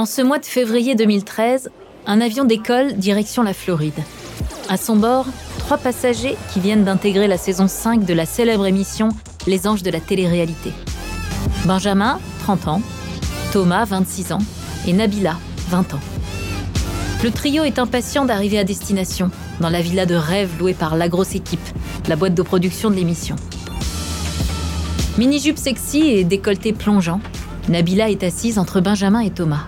En ce mois de février 2013, un avion décolle direction la Floride. À son bord, trois passagers qui viennent d'intégrer la saison 5 de la célèbre émission Les Anges de la télé-réalité. Benjamin, 30 ans, Thomas, 26 ans, et Nabila, 20 ans. Le trio est impatient d'arriver à destination, dans la villa de rêve louée par la grosse équipe, la boîte de production de l'émission. Mini-jupe sexy et décolleté plongeant, Nabila est assise entre Benjamin et Thomas.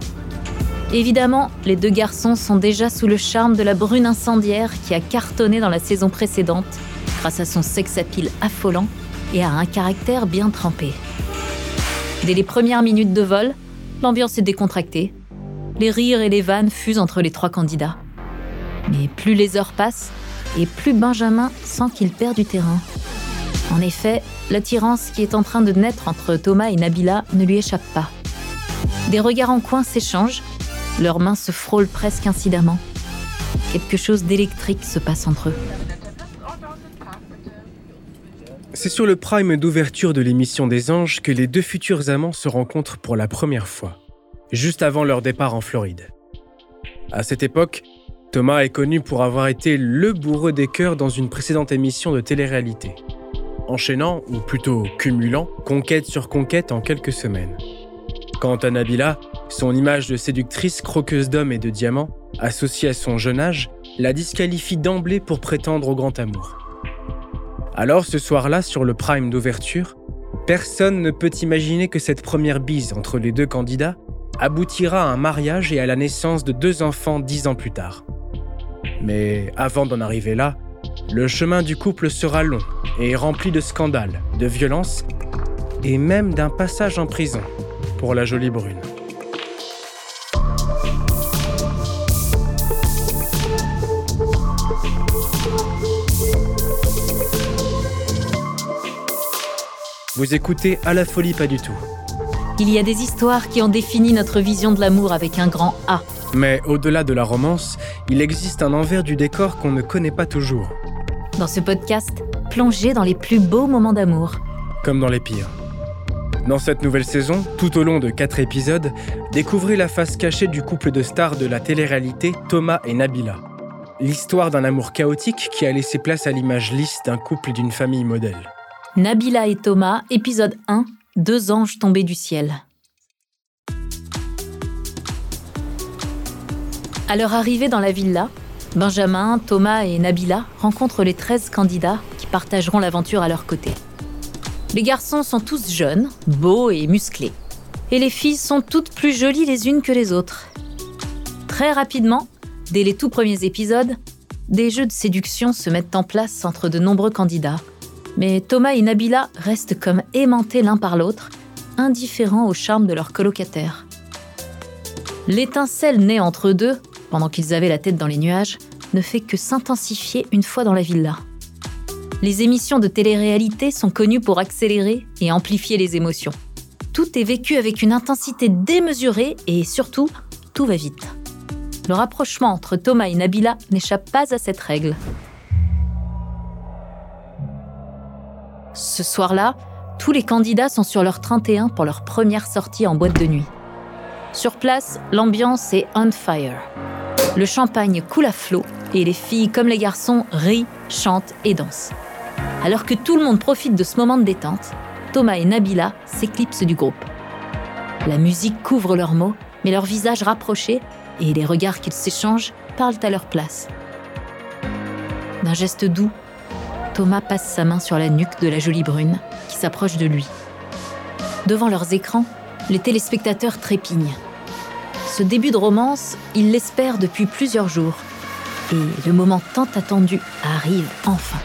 Évidemment, les deux garçons sont déjà sous le charme de la brune incendiaire qui a cartonné dans la saison précédente grâce à son sex appeal affolant et à un caractère bien trempé. Dès les premières minutes de vol, l'ambiance est décontractée. Les rires et les vannes fusent entre les trois candidats. Mais plus les heures passent, et plus Benjamin sent qu'il perd du terrain. En effet, l'attirance qui est en train de naître entre Thomas et Nabila ne lui échappe pas. Des regards en coin s'échangent, leurs mains se frôlent presque incidemment. Quelque chose d'électrique se passe entre eux. C'est sur le prime d'ouverture de l'émission des anges que les deux futurs amants se rencontrent pour la première fois, juste avant leur départ en Floride. À cette époque, Thomas est connu pour avoir été le bourreux des cœurs dans une précédente émission de télé-réalité, enchaînant, ou plutôt cumulant, conquête sur conquête en quelques semaines. Quant à Nabila, son image de séductrice croqueuse d'hommes et de diamants, associée à son jeune âge, la disqualifie d'emblée pour prétendre au grand amour. Alors ce soir-là, sur le prime d'ouverture, personne ne peut imaginer que cette première bise entre les deux candidats aboutira à un mariage et à la naissance de deux enfants dix ans plus tard. Mais avant d'en arriver là, le chemin du couple sera long et rempli de scandales, de violences et même d'un passage en prison pour la jolie brune. Vous écoutez À la folie pas du tout. Il y a des histoires qui ont défini notre vision de l'amour avec un grand A. Mais au-delà de la romance, il existe un envers du décor qu'on ne connaît pas toujours. Dans ce podcast, plongez dans les plus beaux moments d'amour. Comme dans les pires. Dans cette nouvelle saison, tout au long de quatre épisodes, découvrez la face cachée du couple de stars de la télé-réalité Thomas et Nabila. L'histoire d'un amour chaotique qui a laissé place à l'image lisse d'un couple d'une famille modèle. Nabila et Thomas, épisode 1, Deux anges tombés du ciel. À leur arrivée dans la villa, Benjamin, Thomas et Nabila rencontrent les 13 candidats qui partageront l'aventure à leur côté. Les garçons sont tous jeunes, beaux et musclés. Et les filles sont toutes plus jolies les unes que les autres. Très rapidement, dès les tout premiers épisodes, des jeux de séduction se mettent en place entre de nombreux candidats mais Thomas et Nabila restent comme aimantés l'un par l'autre, indifférents au charme de leur colocataire. L'étincelle née entre eux deux, pendant qu'ils avaient la tête dans les nuages, ne fait que s'intensifier une fois dans la villa. Les émissions de télé-réalité sont connues pour accélérer et amplifier les émotions. Tout est vécu avec une intensité démesurée et surtout, tout va vite. Le rapprochement entre Thomas et Nabila n'échappe pas à cette règle. Ce soir-là, tous les candidats sont sur leur 31 pour leur première sortie en boîte de nuit. Sur place, l'ambiance est on fire. Le champagne coule à flot et les filles comme les garçons rient, chantent et dansent. Alors que tout le monde profite de ce moment de détente, Thomas et Nabila s'éclipsent du groupe. La musique couvre leurs mots, mais leurs visages rapprochés et les regards qu'ils s'échangent parlent à leur place. D'un geste doux, Thomas passe sa main sur la nuque de la jolie brune qui s'approche de lui. Devant leurs écrans, les téléspectateurs trépignent. Ce début de romance, ils l'espèrent depuis plusieurs jours. Et le moment tant attendu arrive enfin.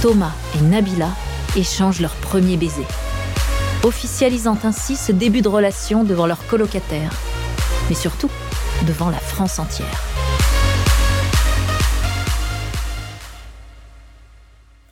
Thomas et Nabila échangent leur premier baiser, officialisant ainsi ce début de relation devant leurs colocataires, mais surtout devant la France entière.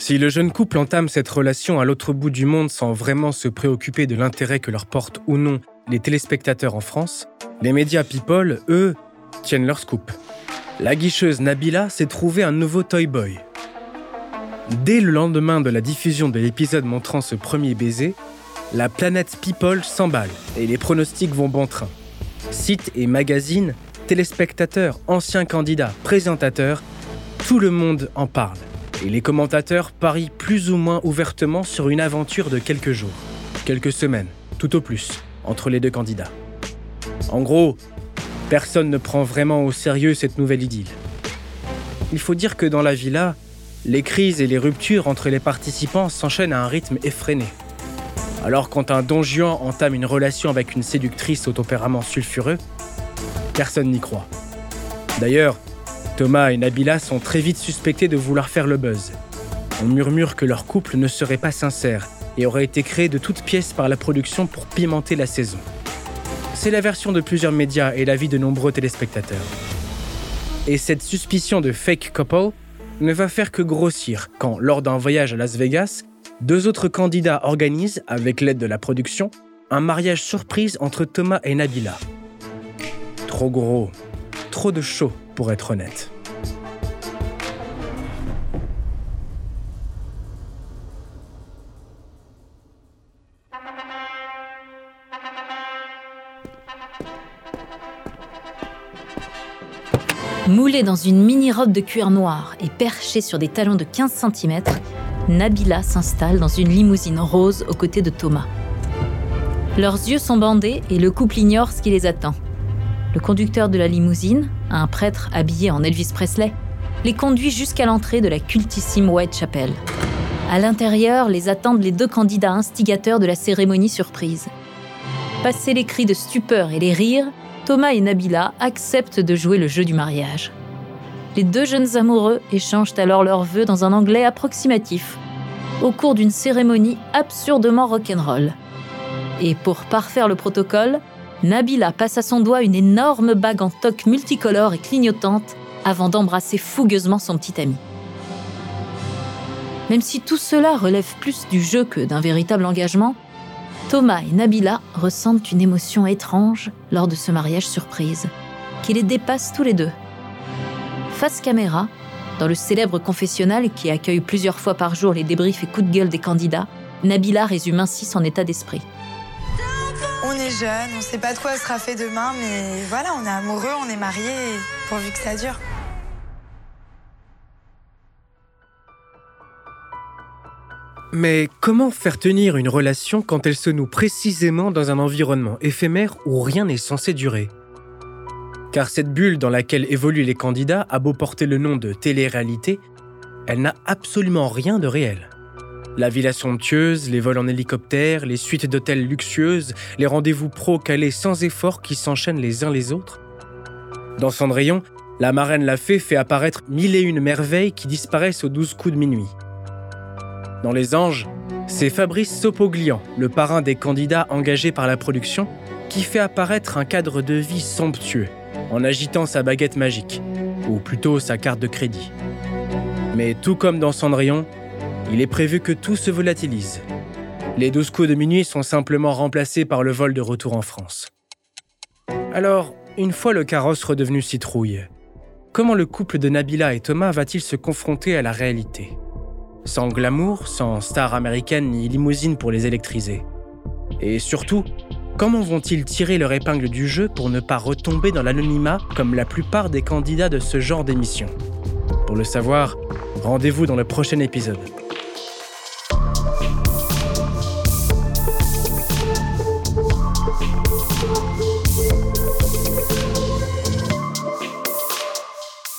Si le jeune couple entame cette relation à l'autre bout du monde sans vraiment se préoccuper de l'intérêt que leur portent ou non les téléspectateurs en France, les médias People, eux, tiennent leur scoop. La guicheuse Nabila s'est trouvée un nouveau Toy Boy. Dès le lendemain de la diffusion de l'épisode montrant ce premier baiser, la planète People s'emballe et les pronostics vont bon train. Sites et magazines, téléspectateurs, anciens candidats, présentateurs, tout le monde en parle et les commentateurs parient plus ou moins ouvertement sur une aventure de quelques jours, quelques semaines, tout au plus, entre les deux candidats. En gros, personne ne prend vraiment au sérieux cette nouvelle idylle. Il faut dire que dans la villa, les crises et les ruptures entre les participants s'enchaînent à un rythme effréné. Alors quand un don Juan entame une relation avec une séductrice au tempérament sulfureux, personne n'y croit. D'ailleurs, Thomas et Nabila sont très vite suspectés de vouloir faire le buzz. On murmure que leur couple ne serait pas sincère et aurait été créé de toutes pièces par la production pour pimenter la saison. C'est la version de plusieurs médias et l'avis de nombreux téléspectateurs. Et cette suspicion de fake couple ne va faire que grossir quand, lors d'un voyage à Las Vegas, deux autres candidats organisent, avec l'aide de la production, un mariage surprise entre Thomas et Nabila. Trop gros, trop de show pour être honnête. Moulée dans une mini-robe de cuir noir et perchée sur des talons de 15 cm, Nabila s'installe dans une limousine rose aux côtés de Thomas. Leurs yeux sont bandés et le couple ignore ce qui les attend. Le conducteur de la limousine, un prêtre habillé en Elvis Presley, les conduit jusqu'à l'entrée de la cultissime Whitechapel. À l'intérieur, les attendent les deux candidats instigateurs de la cérémonie surprise. Passés les cris de stupeur et les rires, Thomas et Nabila acceptent de jouer le jeu du mariage. Les deux jeunes amoureux échangent alors leurs vœux dans un anglais approximatif, au cours d'une cérémonie absurdement rock'n'roll. Et pour parfaire le protocole, Nabila passe à son doigt une énorme bague en toque multicolore et clignotante avant d'embrasser fougueusement son petit ami. Même si tout cela relève plus du jeu que d'un véritable engagement, Thomas et Nabila ressentent une émotion étrange lors de ce mariage surprise, qui les dépasse tous les deux. Face caméra, dans le célèbre confessionnal qui accueille plusieurs fois par jour les débriefs et coups de gueule des candidats, Nabila résume ainsi son état d'esprit. Est jeune, on sait pas de quoi sera fait demain, mais voilà, on est amoureux, on est mariés, pourvu que ça dure. Mais comment faire tenir une relation quand elle se noue précisément dans un environnement éphémère où rien n'est censé durer? Car cette bulle dans laquelle évoluent les candidats a beau porter le nom de télé-réalité, elle n'a absolument rien de réel. La villa somptueuse, les vols en hélicoptère, les suites d'hôtels luxueuses, les rendez-vous pro calés sans effort qui s'enchaînent les uns les autres. Dans Cendrillon, la marraine l'a fait fait apparaître mille et une merveilles qui disparaissent aux douze coups de minuit. Dans Les Anges, c'est Fabrice Sopoglian, le parrain des candidats engagés par la production, qui fait apparaître un cadre de vie somptueux en agitant sa baguette magique, ou plutôt sa carte de crédit. Mais tout comme dans Cendrillon, il est prévu que tout se volatilise. Les 12 coups de minuit sont simplement remplacés par le vol de retour en France. Alors, une fois le carrosse redevenu citrouille, comment le couple de Nabila et Thomas va-t-il se confronter à la réalité? Sans glamour, sans star américaine ni limousine pour les électriser. Et surtout, comment vont-ils tirer leur épingle du jeu pour ne pas retomber dans l'anonymat comme la plupart des candidats de ce genre d'émission? Pour le savoir, rendez-vous dans le prochain épisode.